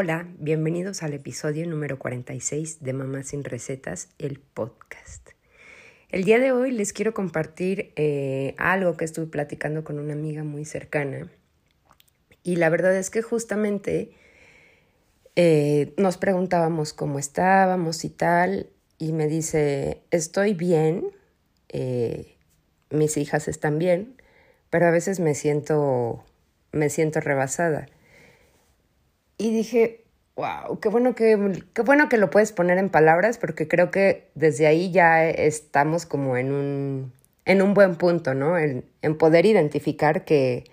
Hola, bienvenidos al episodio número 46 de Mamá sin Recetas, el podcast. El día de hoy les quiero compartir eh, algo que estuve platicando con una amiga muy cercana y la verdad es que justamente eh, nos preguntábamos cómo estábamos y tal y me dice, estoy bien, eh, mis hijas están bien, pero a veces me siento, me siento rebasada. Y dije, wow, qué bueno que, qué bueno que lo puedes poner en palabras, porque creo que desde ahí ya estamos como en un, en un buen punto, ¿no? En, en poder identificar que,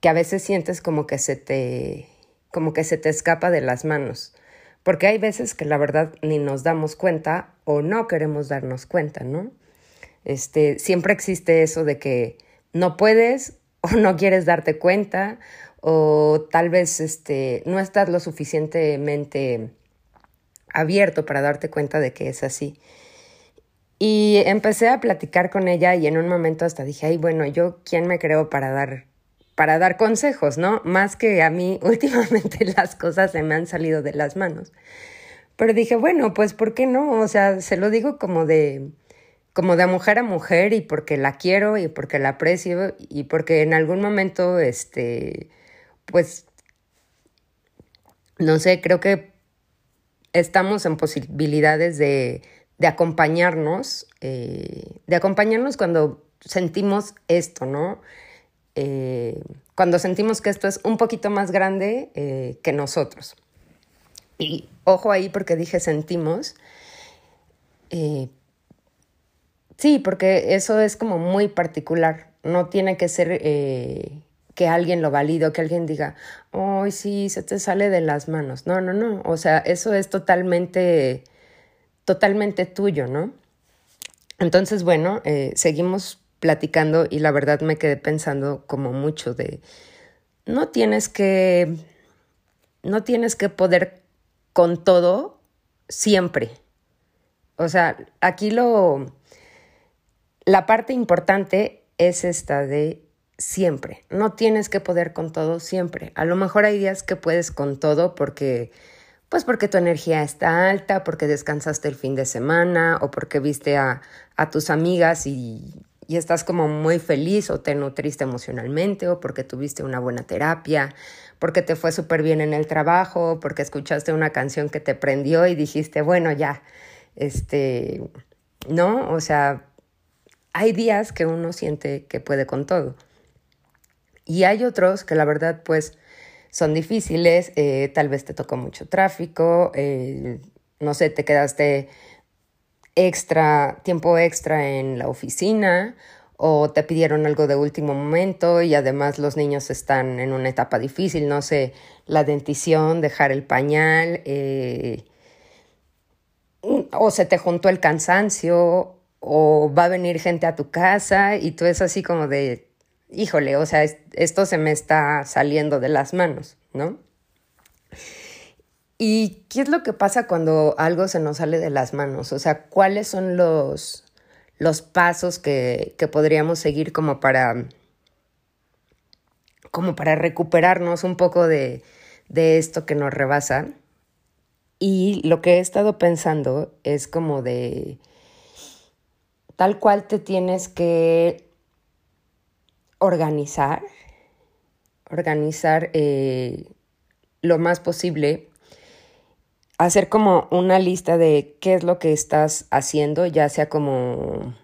que a veces sientes como que se te, como que se te escapa de las manos. Porque hay veces que la verdad ni nos damos cuenta o no queremos darnos cuenta, ¿no? Este, siempre existe eso de que no puedes o no quieres darte cuenta o tal vez este, no estás lo suficientemente abierto para darte cuenta de que es así. Y empecé a platicar con ella y en un momento hasta dije, ay, bueno, yo quién me creo para dar para dar consejos, ¿no? Más que a mí últimamente las cosas se me han salido de las manos. Pero dije, bueno, pues ¿por qué no? O sea, se lo digo como de como de mujer a mujer y porque la quiero y porque la aprecio y porque en algún momento, este, pues, no sé, creo que estamos en posibilidades de, de acompañarnos, eh, de acompañarnos cuando sentimos esto, ¿no? Eh, cuando sentimos que esto es un poquito más grande eh, que nosotros. Y ojo ahí porque dije sentimos, Sí, porque eso es como muy particular. No tiene que ser que alguien lo valide o que alguien diga, ay, sí, se te sale de las manos. No, no, no. O sea, eso es totalmente, totalmente tuyo, ¿no? Entonces, bueno, eh, seguimos platicando y la verdad me quedé pensando como mucho de, no tienes que, no tienes que poder con todo siempre. O sea, aquí lo, la parte importante es esta de siempre. No tienes que poder con todo siempre. A lo mejor hay días que puedes con todo porque pues porque tu energía está alta, porque descansaste el fin de semana o porque viste a, tus amigas y, y, estás como muy feliz o te nutriste emocionalmente o porque tuviste una buena terapia, porque te fue súper bien en el trabajo, porque escuchaste una canción que te prendió y dijiste, bueno, ya, este, ¿no? O sea, hay días que uno siente que puede con todo. Y hay otros que la verdad pues son difíciles, eh, tal vez te tocó mucho tráfico, eh, no sé, te quedaste extra, tiempo extra en la oficina o te pidieron algo de último momento y además los niños están en una etapa difícil, no sé, la dentición, dejar el pañal, eh, o se te juntó el cansancio o va a venir gente a tu casa y tú es así como de, híjole, o sea, esto se me está saliendo de las manos, ¿no? ¿Y qué es lo que pasa cuando algo se nos sale de las manos? O sea, ¿cuáles son los, los pasos que, que podríamos seguir como para, como para recuperarnos un poco de, de esto que nos rebasa? Y lo que he estado pensando es como de tal cual te tienes que organizar, organizar eh, lo más posible, hacer como una lista de qué es lo que estás haciendo, ya sea como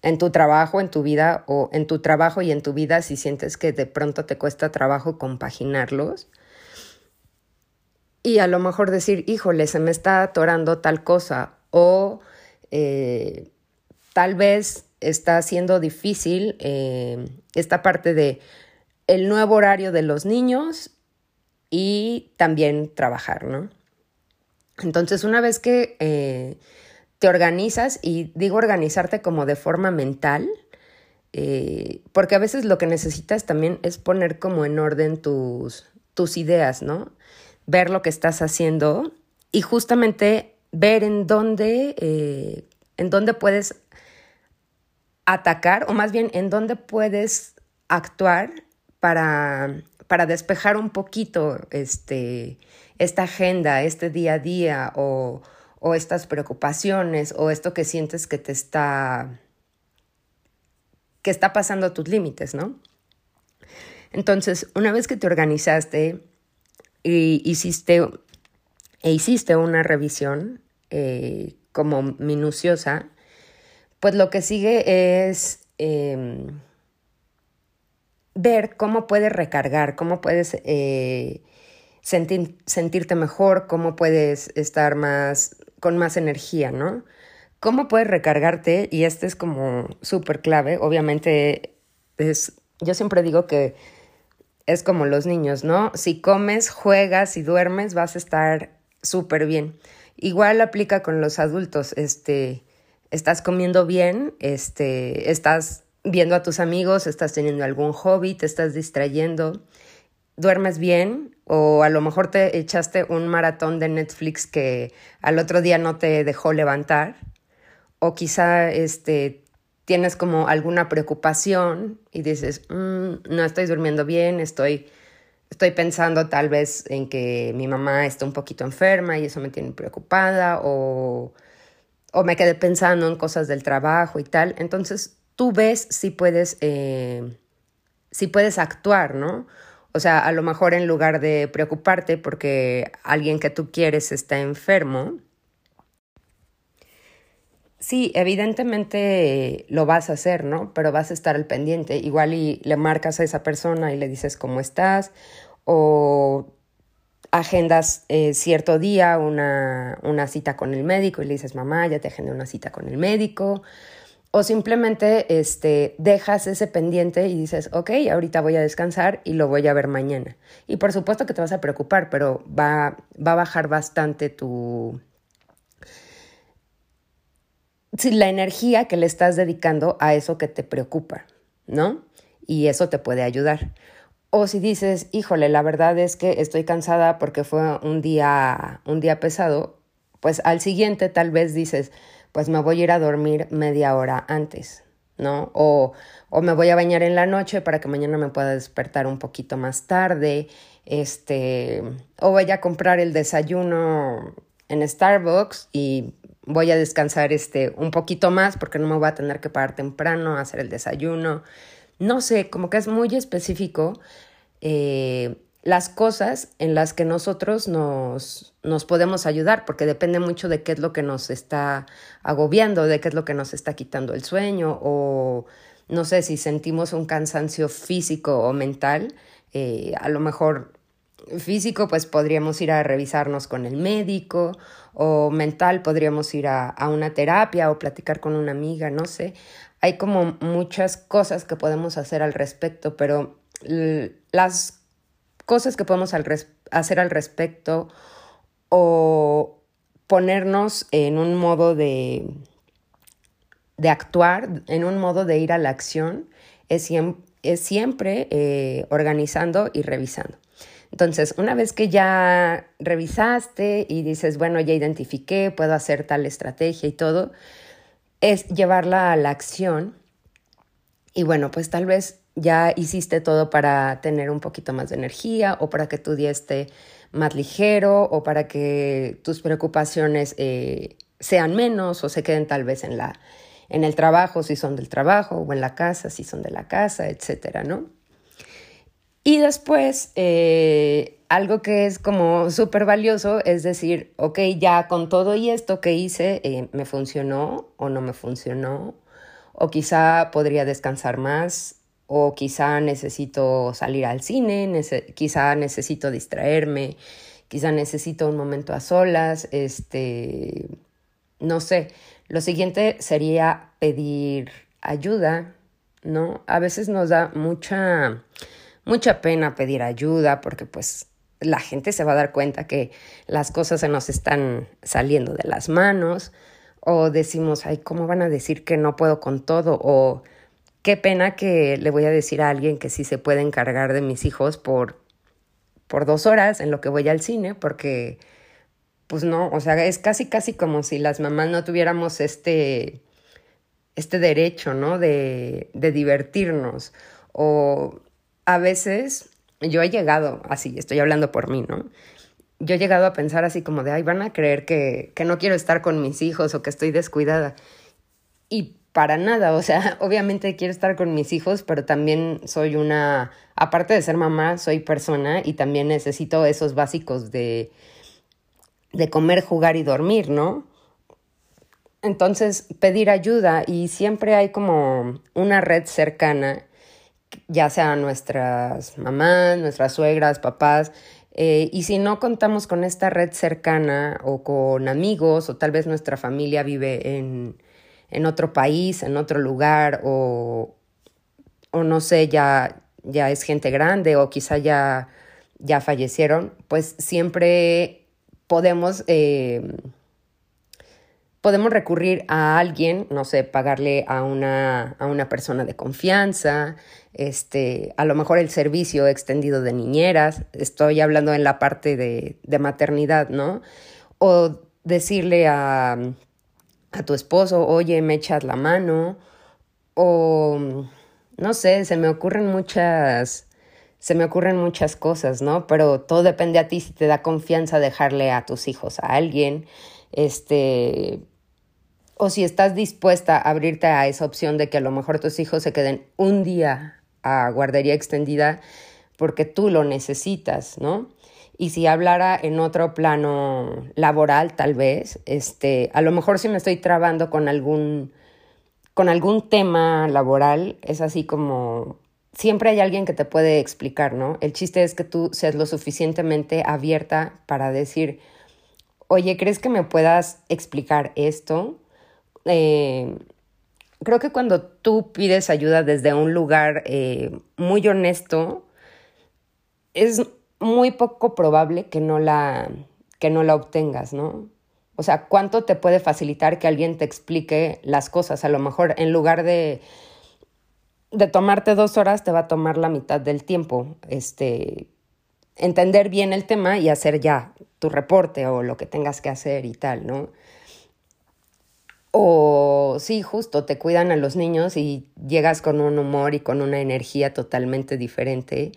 en tu trabajo, en tu vida o en tu trabajo y en tu vida si sientes que de pronto te cuesta trabajo compaginarlos. Y a lo mejor decir, híjole, se me está atorando tal cosa o eh, tal vez está siendo difícil eh, esta parte de el nuevo horario de los niños y también trabajar, ¿no? Entonces, una vez que eh, te organizas, y digo organizarte como de forma mental, eh, porque a veces lo que necesitas también es poner como en orden tus, tus ideas, ¿no? Ver lo que estás haciendo y justamente ver en dónde, en dónde puedes atacar, o más bien en dónde puedes actuar para, para despejar un poquito este, esta agenda, este día a día o, o estas preocupaciones o esto que sientes que te está que está pasando tus límites, ¿no? Entonces, una vez que te organizaste y hiciste, e hiciste una revisión eh, como minuciosa, pues lo que sigue es em, ver cómo puedes recargar, cómo puedes eh, sentirte mejor, cómo puedes estar más con más energía, ¿no? ¿Cómo puedes recargarte? Y este es como súper clave. Obviamente, es, yo siempre digo que es como los niños, ¿no? Si comes, juegas y duermes, vas a estar súper bien. Igual aplica con los adultos, este, estás comiendo bien, este, estás viendo a tus amigos, estás teniendo algún hobby, te estás distrayendo, duermes bien o a lo mejor te echaste un maratón de Netflix que al otro día no te dejó levantar o quizá este, tienes como alguna preocupación y dices, mm, no estoy durmiendo bien, estoy, estoy pensando tal vez en que mi mamá está un poquito enferma y eso me tiene preocupada o, o me quedé pensando en cosas del trabajo y tal. Entonces tú ves si puedes, eh, si puedes actuar, ¿no? O sea, a lo mejor en lugar de preocuparte porque alguien que tú quieres está enfermo, Sí, evidentemente lo vas a hacer, ¿no? Pero vas a estar al pendiente. Igual y le marcas a esa persona y le dices cómo estás o agendas eh, cierto día una, una cita con el médico y le dices, mamá, ya te agendé una cita con el médico. O simplemente este, dejas ese pendiente y dices, ok, ahorita voy a descansar y lo voy a ver mañana. Y por supuesto que te vas a preocupar, pero va, va a bajar bastante tu, la energía que le estás dedicando a eso que te preocupa, ¿no? Y eso te puede ayudar. O si dices, híjole, la verdad es que estoy cansada porque fue un día, un día pesado, pues al siguiente tal vez dices, pues me voy a ir a dormir media hora antes, ¿no? O, o me voy a bañar en la noche para que mañana me pueda despertar un poquito más tarde, este, o voy a comprar el desayuno en Starbucks y voy a descansar este, un poquito más porque no me voy a tener que parar temprano a hacer el desayuno. No sé, como que es muy específico eh, las cosas en las que nosotros nos, nos podemos ayudar, porque depende mucho de qué es lo que nos está agobiando, de qué es lo que nos está quitando el sueño o no sé si sentimos un cansancio físico o mental, eh, a lo mejor físico, pues podríamos ir a revisarnos con el médico o mental, podríamos ir a, una terapia o platicar con una amiga, no sé. Hay como muchas cosas que podemos hacer al respecto, pero las cosas que podemos hacer al respecto o ponernos en un modo de, de actuar, en un modo de ir a la acción, es, siempre eh, organizando y revisando. Entonces, una vez que ya revisaste y dices, bueno, ya identifiqué, puedo hacer tal estrategia y todo, es llevarla a la acción. Y bueno, pues tal vez ya hiciste todo para tener un poquito más de energía o para que tu día esté más ligero o para que tus preocupaciones eh, sean menos o se queden tal vez en, la, en el trabajo si son del trabajo o en la casa si son de la casa, etcétera, ¿no? Y después, eh, algo que es como súper valioso es decir, ok, ya con todo y esto que hice, eh, ¿me funcionó o no me funcionó? O quizá podría descansar más, o quizá necesito salir al cine, quizá necesito distraerme, quizá necesito un momento a solas, este, no sé. Lo siguiente sería pedir ayuda, ¿no? A veces nos da mucha mucha pena pedir ayuda porque pues la gente se va a dar cuenta que las cosas se nos están saliendo de las manos o decimos, ay, ¿cómo van a decir que no puedo con todo? O qué pena que le voy a decir a alguien que sí se puede encargar de mis hijos por, por dos horas en lo que voy al cine, porque pues no, o sea, es casi, casi como si las mamás no tuviéramos este, este derecho, ¿no? De, de divertirnos. O a veces yo he llegado así, estoy hablando por mí, ¿no? Yo he llegado a pensar así como de, ay, van a creer que, que no quiero estar con mis hijos o que estoy descuidada. Y para nada, o sea, obviamente quiero estar con mis hijos, pero también soy una, aparte de ser mamá, soy persona y también necesito esos básicos de, de comer, jugar y dormir, ¿no? Entonces, pedir ayuda y siempre hay como una red cercana, ya sea nuestras mamás, nuestras suegras, papás, eh, y si no contamos con esta red cercana o con amigos o tal vez nuestra familia vive en, en otro país, en otro lugar o, o no sé, ya, ya es gente grande o quizá ya, ya fallecieron, pues siempre podemos, eh, podemos recurrir a alguien, no sé, pagarle a una, a una persona de confianza, este, a lo mejor el servicio extendido de niñeras, estoy hablando en la parte de, de maternidad, ¿no? O decirle a a tu esposo, oye, me echas la mano, o no sé, se me ocurren muchas, se me ocurren muchas cosas, ¿no? Pero todo depende a ti si te da confianza dejarle a tus hijos a alguien, este, o si estás dispuesta a abrirte a esa opción de que a lo mejor tus hijos se queden un día a guardería extendida porque tú lo necesitas, ¿no? Y si hablara en otro plano laboral, tal vez, este, a lo mejor si me estoy trabando con algún, con algún tema laboral, es así como siempre hay alguien que te puede explicar, ¿no? El chiste es que tú seas lo suficientemente abierta para decir, oye, ¿crees que me puedas explicar esto? Eh, creo que cuando tú pides ayuda desde un lugar eh, muy honesto, es muy poco probable que no la, que no la obtengas, ¿no? O sea, ¿cuánto te puede facilitar que alguien te explique las cosas? A lo mejor en lugar de, de tomarte dos horas, te va a tomar la mitad del tiempo. Este, entender bien el tema y hacer ya tu reporte o lo que tengas que hacer y tal, ¿no? O sí, justo, te cuidan a los niños y llegas con un humor y con una energía totalmente diferente.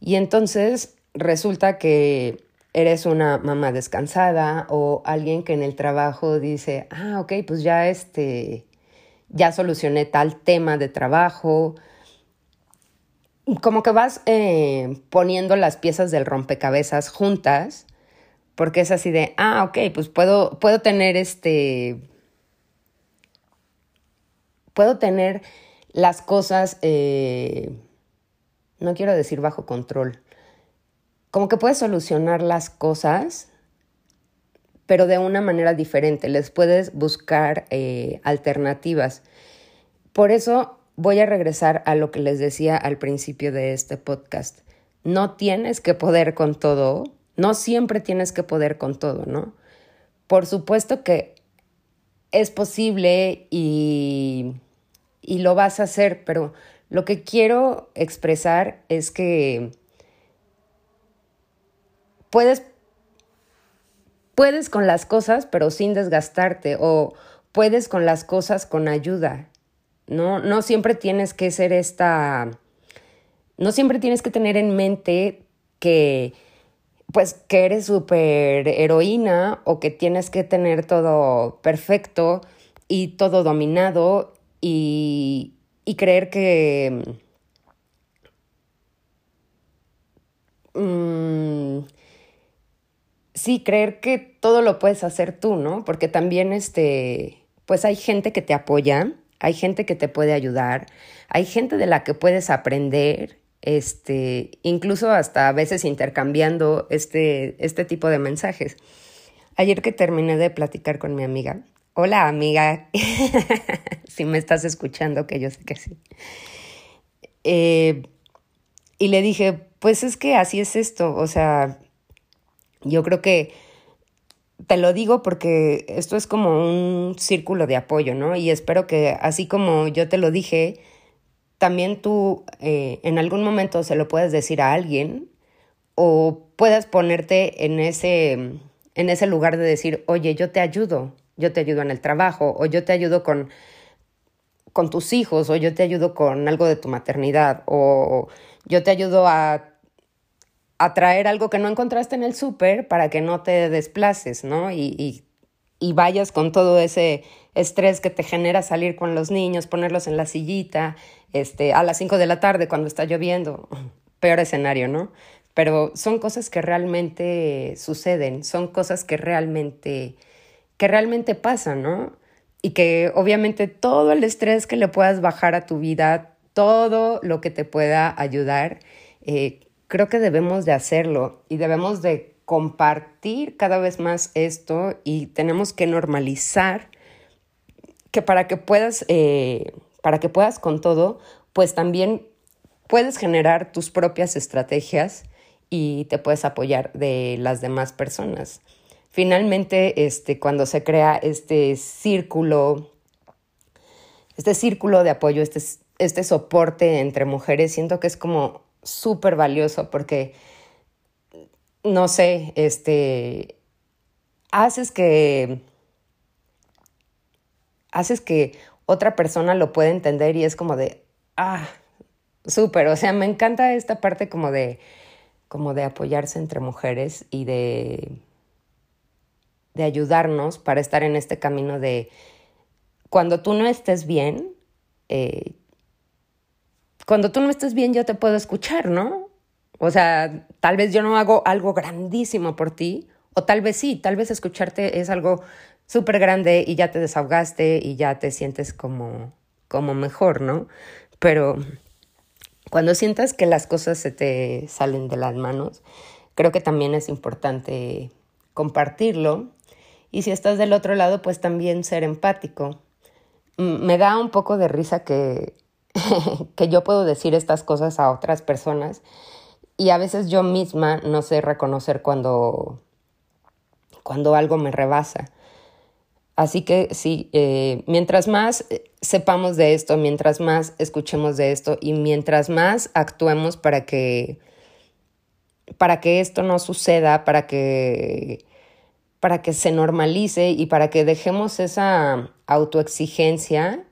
Y entonces resulta que eres una mamá descansada o alguien que en el trabajo dice, ah, ok, pues ya este, ya solucioné tal tema de trabajo. Como que vas eh, poniendo las piezas del rompecabezas juntas, porque es así de, ah, ok, pues puedo, puedo tener este, puedo tener las cosas, eh, no quiero decir bajo control, como que puedes solucionar las cosas, pero de una manera diferente. Les puedes buscar eh, alternativas. Por eso voy a regresar a lo que les decía al principio de este podcast. No tienes que poder con todo, no siempre tienes que poder con todo, ¿no? Por supuesto que es posible y, y lo vas a hacer, pero lo que quiero expresar es que puedes, puedes con las cosas, pero sin desgastarte, o puedes con las cosas con ayuda. No, no siempre tienes que ser esta, no siempre tienes que tener en mente que, pues, que eres súper heroína o que tienes que tener todo perfecto y todo dominado y, y creer que... Mm, sí, creer que todo lo puedes hacer tú, ¿no? Porque también, este, pues hay gente que te apoya, hay gente que te puede ayudar, hay gente de la que puedes aprender, este, incluso hasta a veces intercambiando este, este tipo de mensajes. Ayer que terminé de platicar con mi amiga, hola amiga, si me estás escuchando, que yo sé que sí. Eh, y le dije, pues es que así es esto, o sea, yo creo que te lo digo porque esto es como un círculo de apoyo, ¿no? Y espero que así como yo te lo dije, también tú eh, en algún momento se lo puedes decir a alguien o puedas ponerte en ese, en ese lugar de decir, oye, yo te ayudo, yo te ayudo en el trabajo o yo te ayudo con, con tus hijos o yo te ayudo con algo de tu maternidad o yo te ayudo a a traer algo que no encontraste en el súper para que no te desplaces, ¿no? Y, y, y, vayas con todo ese estrés que te genera salir con los niños, ponerlos en la sillita, este, a las 5 de la tarde cuando está lloviendo. Peor escenario, ¿no? Pero son cosas que realmente suceden, son cosas que realmente, que realmente pasan, ¿no? Y que obviamente todo el estrés que le puedas bajar a tu vida, todo lo que te pueda ayudar, eh, creo que debemos de hacerlo y debemos de compartir cada vez más esto y tenemos que normalizar que para que puedas, eh, para que puedas con todo, pues también puedes generar tus propias estrategias y te puedes apoyar de las demás personas. Finalmente, este, cuando se crea este círculo, este círculo de apoyo, este, este soporte entre mujeres, siento que es como súper valioso porque, no sé, este, haces que, haces que otra persona lo pueda entender y es como de, ah, súper, o sea, me encanta esta parte como de, como de apoyarse entre mujeres y de, de ayudarnos para estar en este camino de, cuando tú no estés bien, eh, cuando tú no estés bien yo te puedo escuchar, ¿no? O sea, tal vez yo no hago algo grandísimo por ti, o tal vez sí, tal vez escucharte es algo súper grande y ya te desahogaste y ya te sientes como, como mejor, ¿no? Pero cuando sientas que las cosas se te salen de las manos, creo que también es importante compartirlo. Y si estás del otro lado, pues también ser empático. Me da un poco de risa que que yo puedo decir estas cosas a otras personas y a veces yo misma no sé reconocer cuando, cuando algo me rebasa. Así que sí, eh, mientras más eh, sepamos de esto, mientras más escuchemos de esto y mientras más actuemos para que, para que esto no suceda, para que, para que se normalice y para que dejemos esa autoexigencia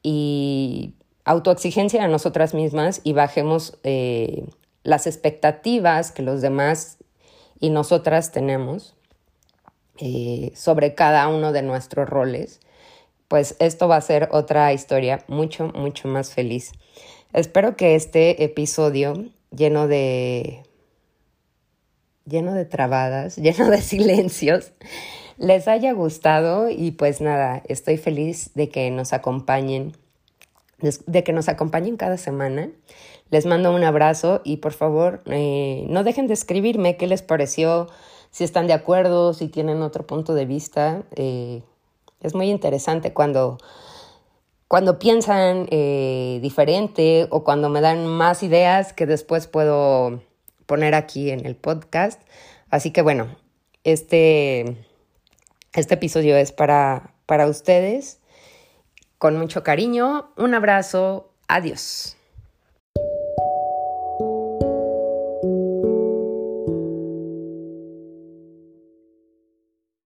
y autoexigencia a nosotras mismas y bajemos eh, las expectativas que los demás y nosotras tenemos eh, sobre cada uno de nuestros roles, pues esto va a ser otra historia mucho, mucho más feliz. Espero que este episodio lleno de lleno de trabadas, lleno de silencios, les haya gustado y pues nada, estoy feliz de que nos acompañen de que nos acompañen cada semana. Les mando un abrazo y por favor eh, no dejen de escribirme qué les pareció, si están de acuerdo, si tienen otro punto de vista. Eh, es muy interesante cuando, cuando piensan eh, diferente o cuando me dan más ideas que después puedo poner aquí en el podcast. Así que bueno, este, este episodio es para, para ustedes con mucho cariño. Un abrazo. Adiós.